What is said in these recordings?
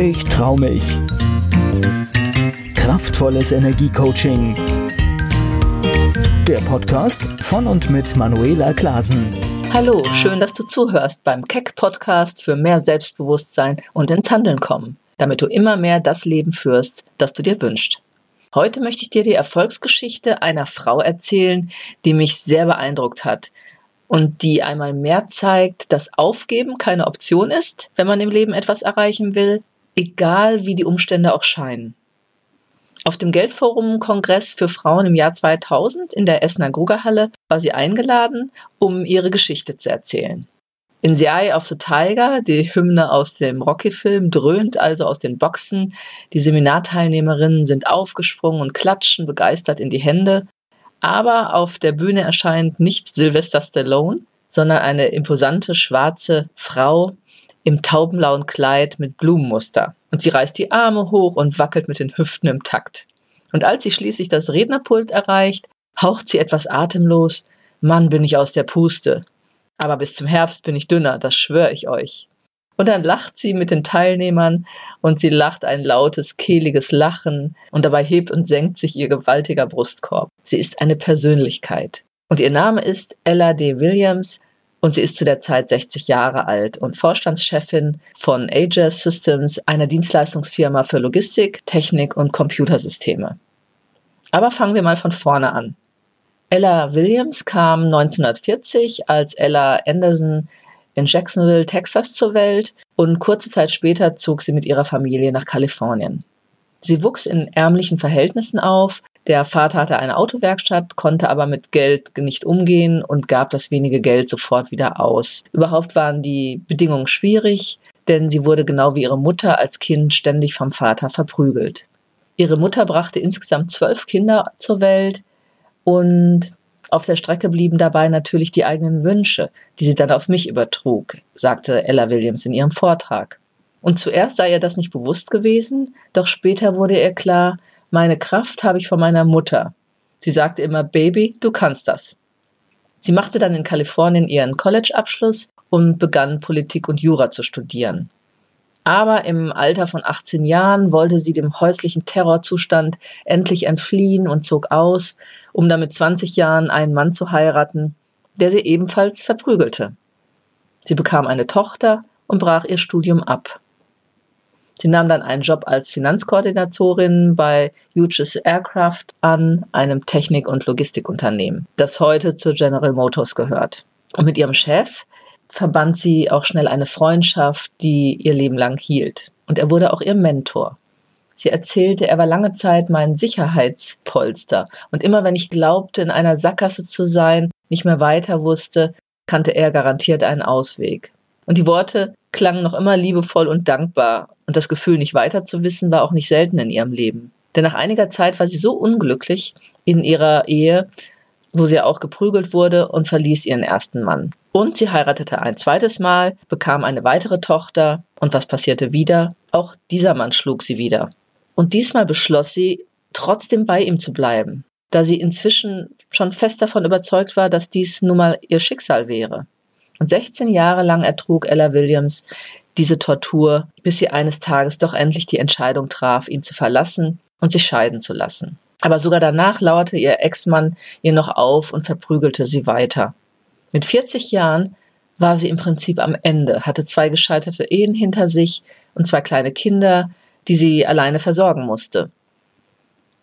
Ich trau mich. Kraftvolles Energiecoaching. Der Podcast von und mit Manuela Klasen. Hallo, schön, dass du zuhörst beim Keck Podcast für mehr Selbstbewusstsein und ins Handeln kommen, damit du immer mehr das Leben führst, das du dir wünschst. Heute möchte ich dir die Erfolgsgeschichte einer Frau erzählen, die mich sehr beeindruckt hat und die einmal mehr zeigt, dass Aufgeben keine Option ist, wenn man im Leben etwas erreichen will, egal wie die Umstände auch scheinen. Auf dem Geldforum-Kongress für Frauen im Jahr 2000 in der Essener Grugerhalle war sie eingeladen, um ihre Geschichte zu erzählen. In The Eye of the Tiger, die Hymne aus dem Rocky-Film, dröhnt also aus den Boxen. Die Seminarteilnehmerinnen sind aufgesprungen und klatschen begeistert in die Hände. Aber auf der Bühne erscheint nicht Sylvester Stallone, sondern eine imposante schwarze Frau im taubenblauen Kleid mit Blumenmuster. Und sie reißt die Arme hoch und wackelt mit den Hüften im Takt. Und als sie schließlich das Rednerpult erreicht, haucht sie etwas atemlos, Mann, bin ich aus der Puste. Aber bis zum Herbst bin ich dünner, das schwöre ich euch. Und dann lacht sie mit den Teilnehmern und sie lacht ein lautes, kehliges Lachen und dabei hebt und senkt sich ihr gewaltiger Brustkorb. Sie ist eine Persönlichkeit. Und ihr Name ist Ella D. Williams und sie ist zu der Zeit 60 Jahre alt und Vorstandschefin von Aegis Systems, einer Dienstleistungsfirma für Logistik, Technik und Computersysteme. Aber fangen wir mal von vorne an. Ella Williams kam 1940 als Ella Anderson in Jacksonville, Texas zur Welt und kurze Zeit später zog sie mit ihrer Familie nach Kalifornien. Sie wuchs in ärmlichen Verhältnissen auf. Der Vater hatte eine Autowerkstatt, konnte aber mit Geld nicht umgehen und gab das wenige Geld sofort wieder aus. Überhaupt waren die Bedingungen schwierig, denn sie wurde genau wie ihre Mutter als Kind ständig vom Vater verprügelt. Ihre Mutter brachte insgesamt zwölf Kinder zur Welt und auf der Strecke blieben dabei natürlich die eigenen Wünsche, die sie dann auf mich übertrug, sagte Ella Williams in ihrem Vortrag. Und zuerst sei ihr das nicht bewusst gewesen, doch später wurde ihr klar, meine Kraft habe ich von meiner Mutter. Sie sagte immer, Baby, du kannst das. Sie machte dann in Kalifornien ihren College-Abschluss und begann Politik und Jura zu studieren. Aber im Alter von 18 Jahren wollte sie dem häuslichen Terrorzustand endlich entfliehen und zog aus, um dann mit 20 Jahren einen Mann zu heiraten, der sie ebenfalls verprügelte. Sie bekam eine Tochter und brach ihr Studium ab. Sie nahm dann einen Job als Finanzkoordinatorin bei Hughes Aircraft an, einem Technik- und Logistikunternehmen, das heute zu General Motors gehört. Und mit ihrem Chef verband sie auch schnell eine Freundschaft, die ihr Leben lang hielt. Und er wurde auch ihr Mentor. Sie erzählte, er war lange Zeit mein Sicherheitspolster. Und immer wenn ich glaubte, in einer Sackgasse zu sein, nicht mehr weiter wusste, kannte er garantiert einen Ausweg. Und die Worte klangen noch immer liebevoll und dankbar. Und das Gefühl, nicht weiter zu wissen, war auch nicht selten in ihrem Leben. Denn nach einiger Zeit war sie so unglücklich in ihrer Ehe, wo sie auch geprügelt wurde und verließ ihren ersten Mann. Und sie heiratete ein zweites Mal, bekam eine weitere Tochter. Und was passierte wieder? Auch dieser Mann schlug sie wieder. Und diesmal beschloss sie, trotzdem bei ihm zu bleiben, da sie inzwischen schon fest davon überzeugt war, dass dies nun mal ihr Schicksal wäre. Und 16 Jahre lang ertrug Ella Williams diese Tortur, bis sie eines Tages doch endlich die Entscheidung traf, ihn zu verlassen und sich scheiden zu lassen. Aber sogar danach lauerte ihr Ex-Mann ihr noch auf und verprügelte sie weiter. Mit 40 Jahren war sie im Prinzip am Ende, hatte zwei gescheiterte Ehen hinter sich und zwei kleine Kinder, die sie alleine versorgen musste.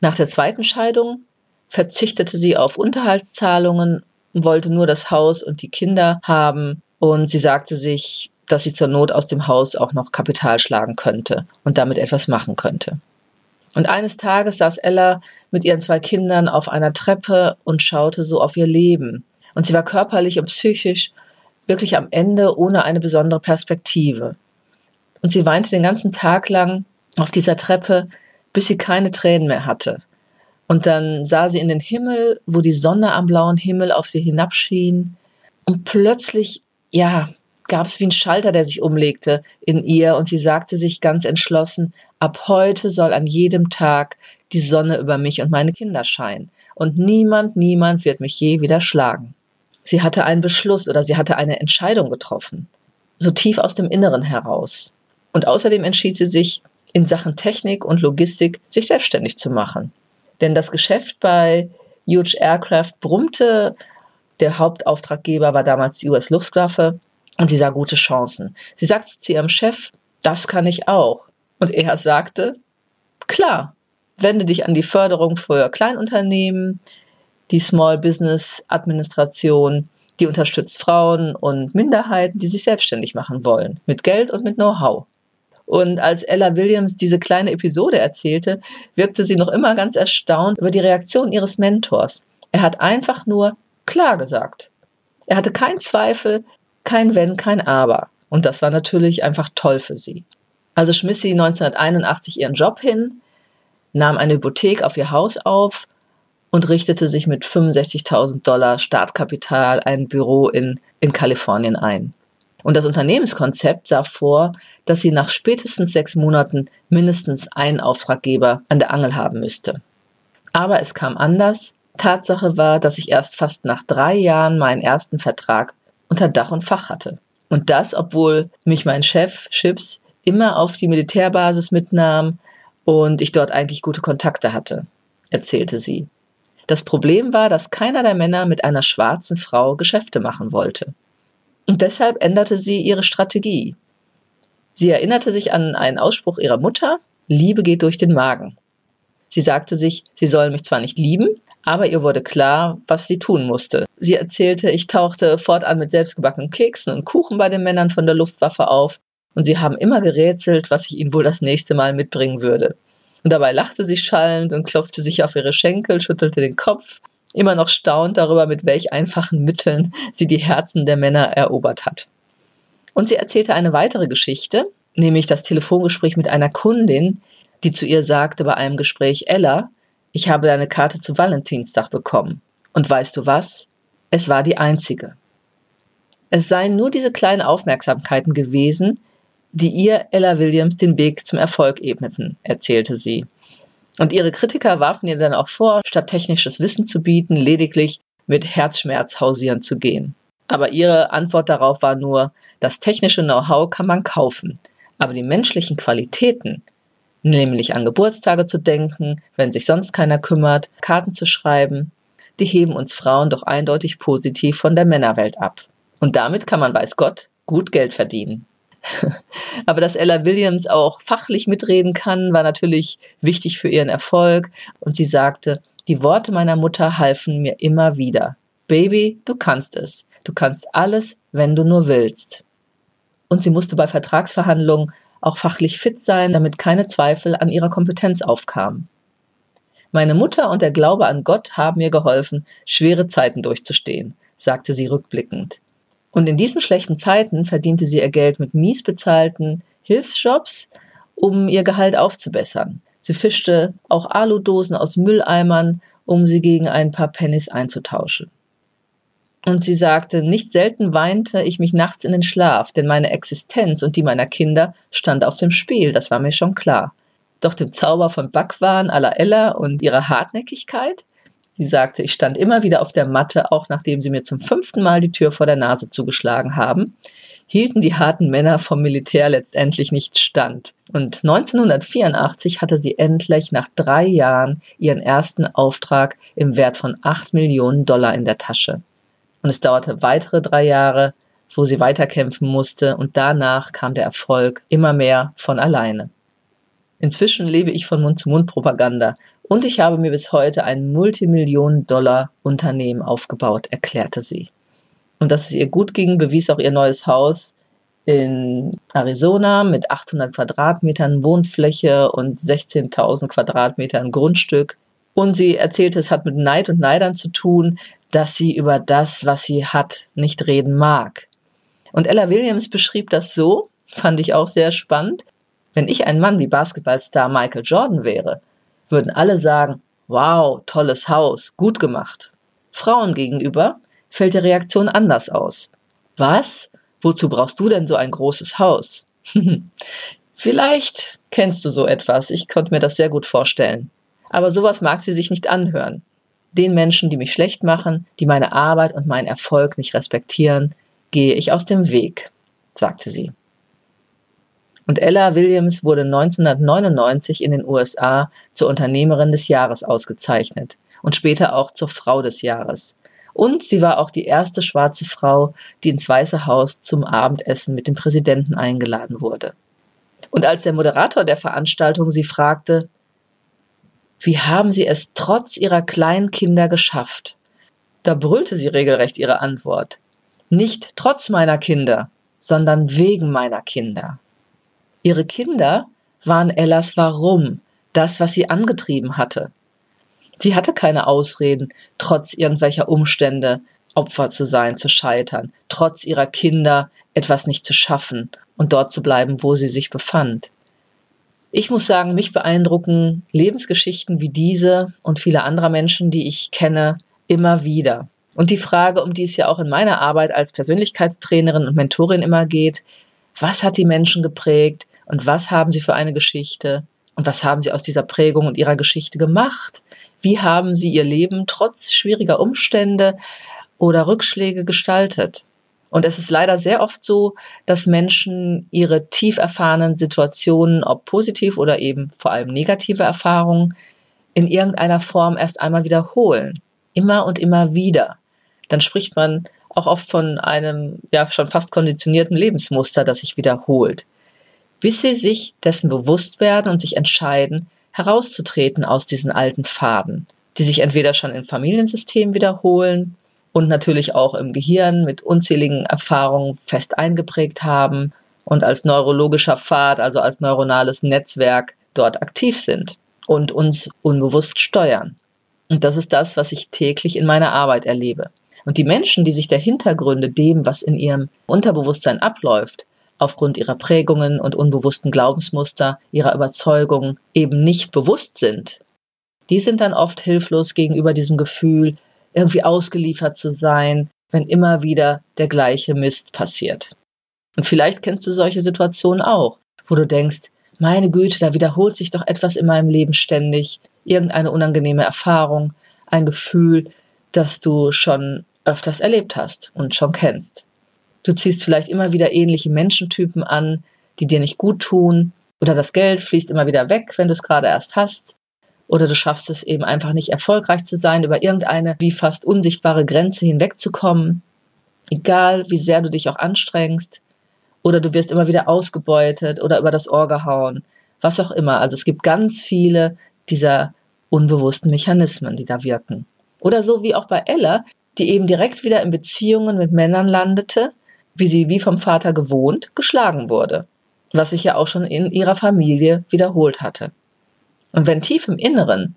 Nach der zweiten Scheidung verzichtete sie auf Unterhaltszahlungen, wollte nur das Haus und die Kinder haben und sie sagte sich, dass sie zur Not aus dem Haus auch noch Kapital schlagen könnte und damit etwas machen könnte. Und eines Tages saß Ella mit ihren zwei Kindern auf einer Treppe und schaute so auf ihr Leben. Und sie war körperlich und psychisch wirklich am Ende ohne eine besondere Perspektive. Und sie weinte den ganzen Tag lang auf dieser Treppe, bis sie keine Tränen mehr hatte. Und dann sah sie in den Himmel, wo die Sonne am blauen Himmel auf sie hinabschien. Und plötzlich, ja, gab es wie ein Schalter, der sich umlegte in ihr. Und sie sagte sich ganz entschlossen, ab heute soll an jedem Tag die Sonne über mich und meine Kinder scheinen. Und niemand, niemand wird mich je wieder schlagen. Sie hatte einen Beschluss oder sie hatte eine Entscheidung getroffen. So tief aus dem Inneren heraus. Und außerdem entschied sie sich, in Sachen Technik und Logistik sich selbstständig zu machen. Denn das Geschäft bei Huge Aircraft brummte. Der Hauptauftraggeber war damals die US-Luftwaffe und sie sah gute Chancen. Sie sagte zu ihrem Chef, das kann ich auch. Und er sagte, klar, wende dich an die Förderung für Kleinunternehmen, die Small Business Administration, die unterstützt Frauen und Minderheiten, die sich selbstständig machen wollen, mit Geld und mit Know-how. Und als Ella Williams diese kleine Episode erzählte, wirkte sie noch immer ganz erstaunt über die Reaktion ihres Mentors. Er hat einfach nur klar gesagt. Er hatte keinen Zweifel, kein Wenn, kein Aber. Und das war natürlich einfach toll für sie. Also schmiss sie 1981 ihren Job hin, nahm eine Hypothek auf ihr Haus auf und richtete sich mit 65.000 Dollar Startkapital ein Büro in, in Kalifornien ein. Und das Unternehmenskonzept sah vor, dass sie nach spätestens sechs Monaten mindestens einen Auftraggeber an der Angel haben müsste. Aber es kam anders. Tatsache war, dass ich erst fast nach drei Jahren meinen ersten Vertrag unter Dach und Fach hatte. Und das, obwohl mich mein Chef, Chips, immer auf die Militärbasis mitnahm und ich dort eigentlich gute Kontakte hatte, erzählte sie. Das Problem war, dass keiner der Männer mit einer schwarzen Frau Geschäfte machen wollte. Und deshalb änderte sie ihre Strategie. Sie erinnerte sich an einen Ausspruch ihrer Mutter, Liebe geht durch den Magen. Sie sagte sich, sie soll mich zwar nicht lieben, aber ihr wurde klar, was sie tun musste. Sie erzählte, ich tauchte fortan mit selbstgebackenen Keksen und Kuchen bei den Männern von der Luftwaffe auf und sie haben immer gerätselt, was ich ihnen wohl das nächste Mal mitbringen würde. Und dabei lachte sie schallend und klopfte sich auf ihre Schenkel, schüttelte den Kopf, immer noch staunt darüber, mit welch einfachen Mitteln sie die Herzen der Männer erobert hat. Und sie erzählte eine weitere Geschichte, nämlich das Telefongespräch mit einer Kundin, die zu ihr sagte bei einem Gespräch, Ella, ich habe deine Karte zu Valentinstag bekommen. Und weißt du was? Es war die einzige. Es seien nur diese kleinen Aufmerksamkeiten gewesen, die ihr, Ella Williams, den Weg zum Erfolg ebneten, erzählte sie. Und ihre Kritiker warfen ihr dann auch vor, statt technisches Wissen zu bieten, lediglich mit Herzschmerz hausieren zu gehen. Aber ihre Antwort darauf war nur, das technische Know-how kann man kaufen, aber die menschlichen Qualitäten, nämlich an Geburtstage zu denken, wenn sich sonst keiner kümmert, Karten zu schreiben, die heben uns Frauen doch eindeutig positiv von der Männerwelt ab. Und damit kann man, weiß Gott, gut Geld verdienen. Aber dass Ella Williams auch fachlich mitreden kann, war natürlich wichtig für ihren Erfolg. Und sie sagte, die Worte meiner Mutter halfen mir immer wieder. Baby, du kannst es. Du kannst alles, wenn du nur willst. Und sie musste bei Vertragsverhandlungen auch fachlich fit sein, damit keine Zweifel an ihrer Kompetenz aufkamen. Meine Mutter und der Glaube an Gott haben mir geholfen, schwere Zeiten durchzustehen, sagte sie rückblickend. Und in diesen schlechten Zeiten verdiente sie ihr Geld mit mies bezahlten Hilfsjobs, um ihr Gehalt aufzubessern. Sie fischte auch Aludosen aus Mülleimern, um sie gegen ein paar Pennies einzutauschen. Und sie sagte, nicht selten weinte ich mich nachts in den Schlaf, denn meine Existenz und die meiner Kinder stand auf dem Spiel, das war mir schon klar. Doch dem Zauber von Backwaren à la Ella und ihrer Hartnäckigkeit, sie sagte, ich stand immer wieder auf der Matte, auch nachdem sie mir zum fünften Mal die Tür vor der Nase zugeschlagen haben, hielten die harten Männer vom Militär letztendlich nicht stand. Und 1984 hatte sie endlich nach drei Jahren ihren ersten Auftrag im Wert von acht Millionen Dollar in der Tasche. Und es dauerte weitere drei Jahre, wo sie weiterkämpfen musste und danach kam der Erfolg immer mehr von alleine. Inzwischen lebe ich von Mund-zu-Mund-Propaganda und ich habe mir bis heute ein Multimillionen-Dollar-Unternehmen aufgebaut, erklärte sie. Und dass es ihr gut ging, bewies auch ihr neues Haus in Arizona mit 800 Quadratmetern Wohnfläche und 16.000 Quadratmetern Grundstück. Und sie erzählte, es hat mit Neid und Neidern zu tun, dass sie über das, was sie hat, nicht reden mag. Und Ella Williams beschrieb das so, fand ich auch sehr spannend. Wenn ich ein Mann wie Basketballstar Michael Jordan wäre, würden alle sagen, wow, tolles Haus, gut gemacht. Frauen gegenüber fällt die Reaktion anders aus. Was? Wozu brauchst du denn so ein großes Haus? Vielleicht kennst du so etwas, ich konnte mir das sehr gut vorstellen. Aber sowas mag sie sich nicht anhören. Den Menschen, die mich schlecht machen, die meine Arbeit und meinen Erfolg nicht respektieren, gehe ich aus dem Weg, sagte sie. Und Ella Williams wurde 1999 in den USA zur Unternehmerin des Jahres ausgezeichnet und später auch zur Frau des Jahres. Und sie war auch die erste schwarze Frau, die ins Weiße Haus zum Abendessen mit dem Präsidenten eingeladen wurde. Und als der Moderator der Veranstaltung sie fragte, wie haben Sie es trotz Ihrer kleinen Kinder geschafft? Da brüllte sie regelrecht ihre Antwort. Nicht trotz meiner Kinder, sondern wegen meiner Kinder. Ihre Kinder waren Ellas Warum, das, was sie angetrieben hatte. Sie hatte keine Ausreden, trotz irgendwelcher Umstände Opfer zu sein, zu scheitern, trotz ihrer Kinder etwas nicht zu schaffen und dort zu bleiben, wo sie sich befand. Ich muss sagen, mich beeindrucken Lebensgeschichten wie diese und viele andere Menschen, die ich kenne, immer wieder. Und die Frage, um die es ja auch in meiner Arbeit als Persönlichkeitstrainerin und Mentorin immer geht, was hat die Menschen geprägt? und was haben sie für eine Geschichte und was haben sie aus dieser Prägung und ihrer Geschichte gemacht? Wie haben sie ihr Leben trotz schwieriger Umstände oder Rückschläge gestaltet? Und es ist leider sehr oft so, dass Menschen ihre tief erfahrenen Situationen, ob positiv oder eben vor allem negative Erfahrungen, in irgendeiner Form erst einmal wiederholen. Immer und immer wieder. Dann spricht man auch oft von einem ja schon fast konditionierten Lebensmuster, das sich wiederholt bis sie sich dessen bewusst werden und sich entscheiden, herauszutreten aus diesen alten Faden, die sich entweder schon im Familiensystem wiederholen und natürlich auch im Gehirn mit unzähligen Erfahrungen fest eingeprägt haben und als neurologischer Pfad, also als neuronales Netzwerk dort aktiv sind und uns unbewusst steuern. Und das ist das, was ich täglich in meiner Arbeit erlebe. Und die Menschen, die sich der Hintergründe dem, was in ihrem Unterbewusstsein abläuft, aufgrund ihrer Prägungen und unbewussten Glaubensmuster, ihrer Überzeugungen eben nicht bewusst sind, die sind dann oft hilflos gegenüber diesem Gefühl, irgendwie ausgeliefert zu sein, wenn immer wieder der gleiche Mist passiert. Und vielleicht kennst du solche Situationen auch, wo du denkst, meine Güte, da wiederholt sich doch etwas in meinem Leben ständig, irgendeine unangenehme Erfahrung, ein Gefühl, das du schon öfters erlebt hast und schon kennst. Du ziehst vielleicht immer wieder ähnliche Menschentypen an, die dir nicht gut tun. Oder das Geld fließt immer wieder weg, wenn du es gerade erst hast. Oder du schaffst es eben einfach nicht erfolgreich zu sein, über irgendeine wie fast unsichtbare Grenze hinwegzukommen. Egal wie sehr du dich auch anstrengst. Oder du wirst immer wieder ausgebeutet oder über das Ohr gehauen. Was auch immer. Also es gibt ganz viele dieser unbewussten Mechanismen, die da wirken. Oder so wie auch bei Ella, die eben direkt wieder in Beziehungen mit Männern landete, wie sie wie vom Vater gewohnt geschlagen wurde, was sich ja auch schon in ihrer Familie wiederholt hatte. Und wenn tief im Inneren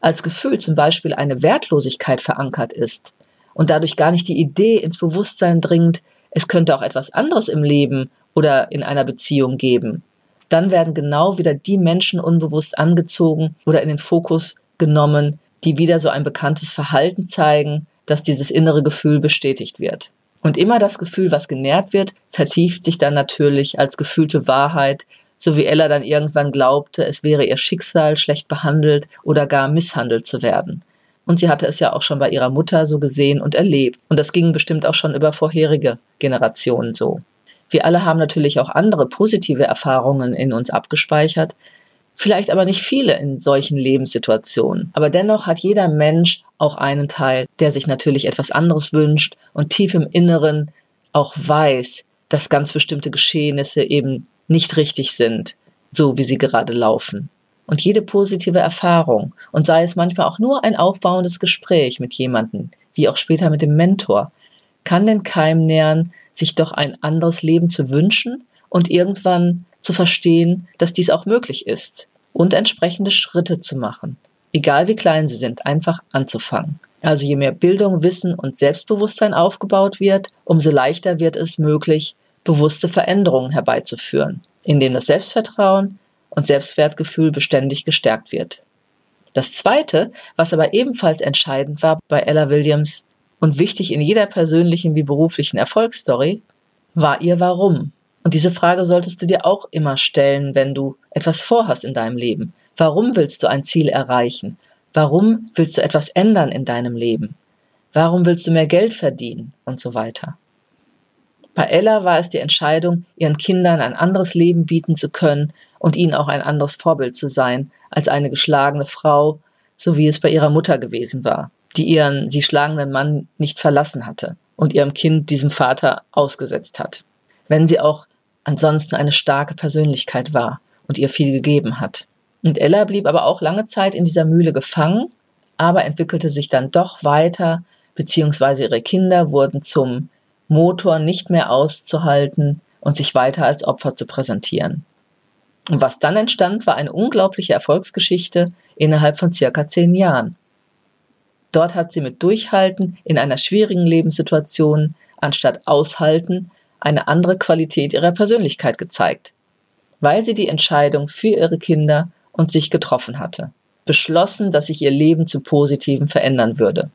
als Gefühl zum Beispiel eine Wertlosigkeit verankert ist und dadurch gar nicht die Idee ins Bewusstsein dringt, es könnte auch etwas anderes im Leben oder in einer Beziehung geben, dann werden genau wieder die Menschen unbewusst angezogen oder in den Fokus genommen, die wieder so ein bekanntes Verhalten zeigen, dass dieses innere Gefühl bestätigt wird. Und immer das Gefühl, was genährt wird, vertieft sich dann natürlich als gefühlte Wahrheit, so wie Ella dann irgendwann glaubte, es wäre ihr Schicksal, schlecht behandelt oder gar misshandelt zu werden. Und sie hatte es ja auch schon bei ihrer Mutter so gesehen und erlebt. Und das ging bestimmt auch schon über vorherige Generationen so. Wir alle haben natürlich auch andere positive Erfahrungen in uns abgespeichert, vielleicht aber nicht viele in solchen Lebenssituationen. Aber dennoch hat jeder Mensch auch einen Teil, der sich natürlich etwas anderes wünscht und tief im Inneren auch weiß, dass ganz bestimmte Geschehnisse eben nicht richtig sind, so wie sie gerade laufen. Und jede positive Erfahrung, und sei es manchmal auch nur ein aufbauendes Gespräch mit jemandem, wie auch später mit dem Mentor, kann den Keim nähern, sich doch ein anderes Leben zu wünschen und irgendwann zu verstehen, dass dies auch möglich ist und entsprechende Schritte zu machen. Egal wie klein sie sind, einfach anzufangen. Also je mehr Bildung, Wissen und Selbstbewusstsein aufgebaut wird, umso leichter wird es möglich, bewusste Veränderungen herbeizuführen, indem das Selbstvertrauen und Selbstwertgefühl beständig gestärkt wird. Das Zweite, was aber ebenfalls entscheidend war bei Ella Williams und wichtig in jeder persönlichen wie beruflichen Erfolgsstory, war ihr Warum. Und diese Frage solltest du dir auch immer stellen, wenn du etwas vorhast in deinem Leben. Warum willst du ein Ziel erreichen? Warum willst du etwas ändern in deinem Leben? Warum willst du mehr Geld verdienen? Und so weiter. Bei Ella war es die Entscheidung, ihren Kindern ein anderes Leben bieten zu können und ihnen auch ein anderes Vorbild zu sein als eine geschlagene Frau, so wie es bei ihrer Mutter gewesen war, die ihren sie schlagenden Mann nicht verlassen hatte und ihrem Kind diesem Vater ausgesetzt hat. Wenn sie auch ansonsten eine starke Persönlichkeit war und ihr viel gegeben hat. Und Ella blieb aber auch lange Zeit in dieser Mühle gefangen, aber entwickelte sich dann doch weiter, beziehungsweise ihre Kinder wurden zum Motor nicht mehr auszuhalten und sich weiter als Opfer zu präsentieren. Und was dann entstand, war eine unglaubliche Erfolgsgeschichte innerhalb von circa zehn Jahren. Dort hat sie mit Durchhalten in einer schwierigen Lebenssituation anstatt Aushalten eine andere Qualität ihrer Persönlichkeit gezeigt, weil sie die Entscheidung für ihre Kinder und sich getroffen hatte, beschlossen, dass sich ihr Leben zu Positiven verändern würde.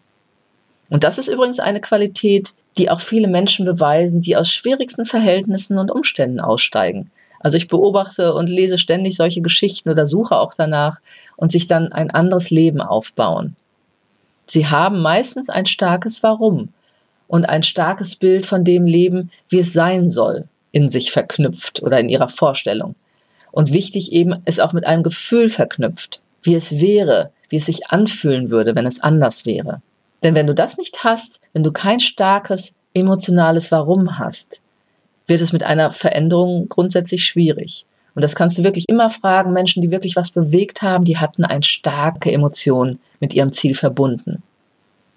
Und das ist übrigens eine Qualität, die auch viele Menschen beweisen, die aus schwierigsten Verhältnissen und Umständen aussteigen. Also ich beobachte und lese ständig solche Geschichten oder suche auch danach und sich dann ein anderes Leben aufbauen. Sie haben meistens ein starkes Warum und ein starkes Bild von dem Leben, wie es sein soll, in sich verknüpft oder in ihrer Vorstellung. Und wichtig eben ist auch mit einem Gefühl verknüpft, wie es wäre, wie es sich anfühlen würde, wenn es anders wäre. Denn wenn du das nicht hast, wenn du kein starkes emotionales Warum hast, wird es mit einer Veränderung grundsätzlich schwierig. Und das kannst du wirklich immer fragen. Menschen, die wirklich was bewegt haben, die hatten eine starke Emotion mit ihrem Ziel verbunden.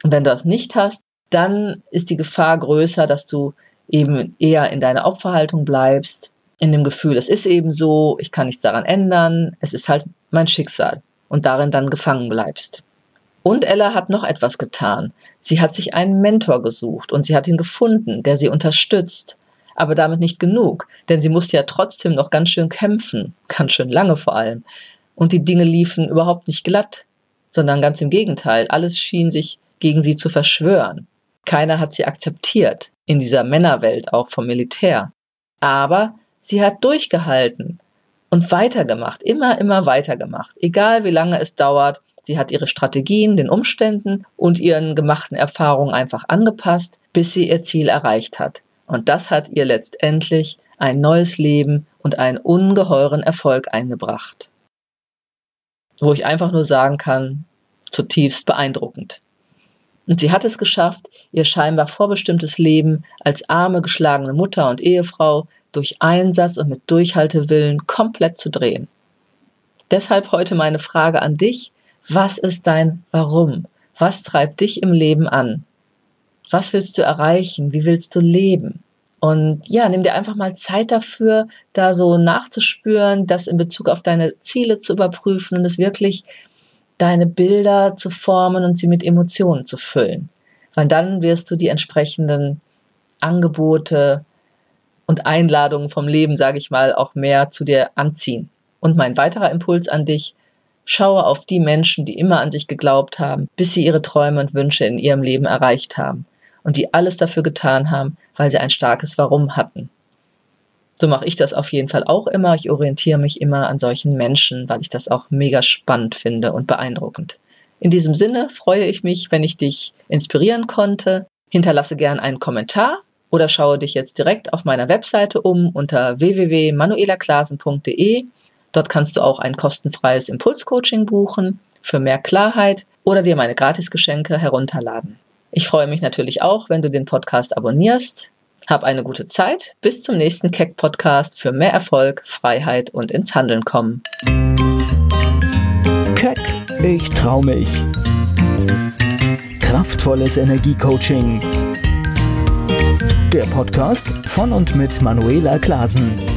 Und wenn du das nicht hast, dann ist die Gefahr größer, dass du eben eher in deiner Opferhaltung bleibst, in dem Gefühl, es ist eben so, ich kann nichts daran ändern, es ist halt mein Schicksal und darin dann gefangen bleibst. Und Ella hat noch etwas getan. Sie hat sich einen Mentor gesucht und sie hat ihn gefunden, der sie unterstützt aber damit nicht genug, denn sie musste ja trotzdem noch ganz schön kämpfen, ganz schön lange vor allem. Und die Dinge liefen überhaupt nicht glatt, sondern ganz im Gegenteil, alles schien sich gegen sie zu verschwören. Keiner hat sie akzeptiert, in dieser Männerwelt auch vom Militär. Aber sie hat durchgehalten und weitergemacht, immer, immer weitergemacht, egal wie lange es dauert. Sie hat ihre Strategien den Umständen und ihren gemachten Erfahrungen einfach angepasst, bis sie ihr Ziel erreicht hat. Und das hat ihr letztendlich ein neues Leben und einen ungeheuren Erfolg eingebracht. Wo ich einfach nur sagen kann, zutiefst beeindruckend. Und sie hat es geschafft, ihr scheinbar vorbestimmtes Leben als arme, geschlagene Mutter und Ehefrau durch Einsatz und mit Durchhaltewillen komplett zu drehen. Deshalb heute meine Frage an dich. Was ist dein Warum? Was treibt dich im Leben an? Was willst du erreichen? Wie willst du leben? Und ja, nimm dir einfach mal Zeit dafür, da so nachzuspüren, das in Bezug auf deine Ziele zu überprüfen und es wirklich deine Bilder zu formen und sie mit Emotionen zu füllen. Weil dann wirst du die entsprechenden Angebote und Einladungen vom Leben, sage ich mal, auch mehr zu dir anziehen. Und mein weiterer Impuls an dich, schaue auf die Menschen, die immer an sich geglaubt haben, bis sie ihre Träume und Wünsche in ihrem Leben erreicht haben und die alles dafür getan haben, weil sie ein starkes Warum hatten. So mache ich das auf jeden Fall auch immer. Ich orientiere mich immer an solchen Menschen, weil ich das auch mega spannend finde und beeindruckend. In diesem Sinne freue ich mich, wenn ich dich inspirieren konnte. Hinterlasse gern einen Kommentar oder schaue dich jetzt direkt auf meiner Webseite um unter www.manuelaklasen.de. Dort kannst du auch ein kostenfreies Impulscoaching buchen für mehr Klarheit oder dir meine Gratisgeschenke herunterladen. Ich freue mich natürlich auch, wenn du den Podcast abonnierst. Hab eine gute Zeit. Bis zum nächsten Keck Podcast für mehr Erfolg, Freiheit und ins Handeln kommen. Keck, ich trau mich. Kraftvolles Energiecoaching. Der Podcast von und mit Manuela Klasen.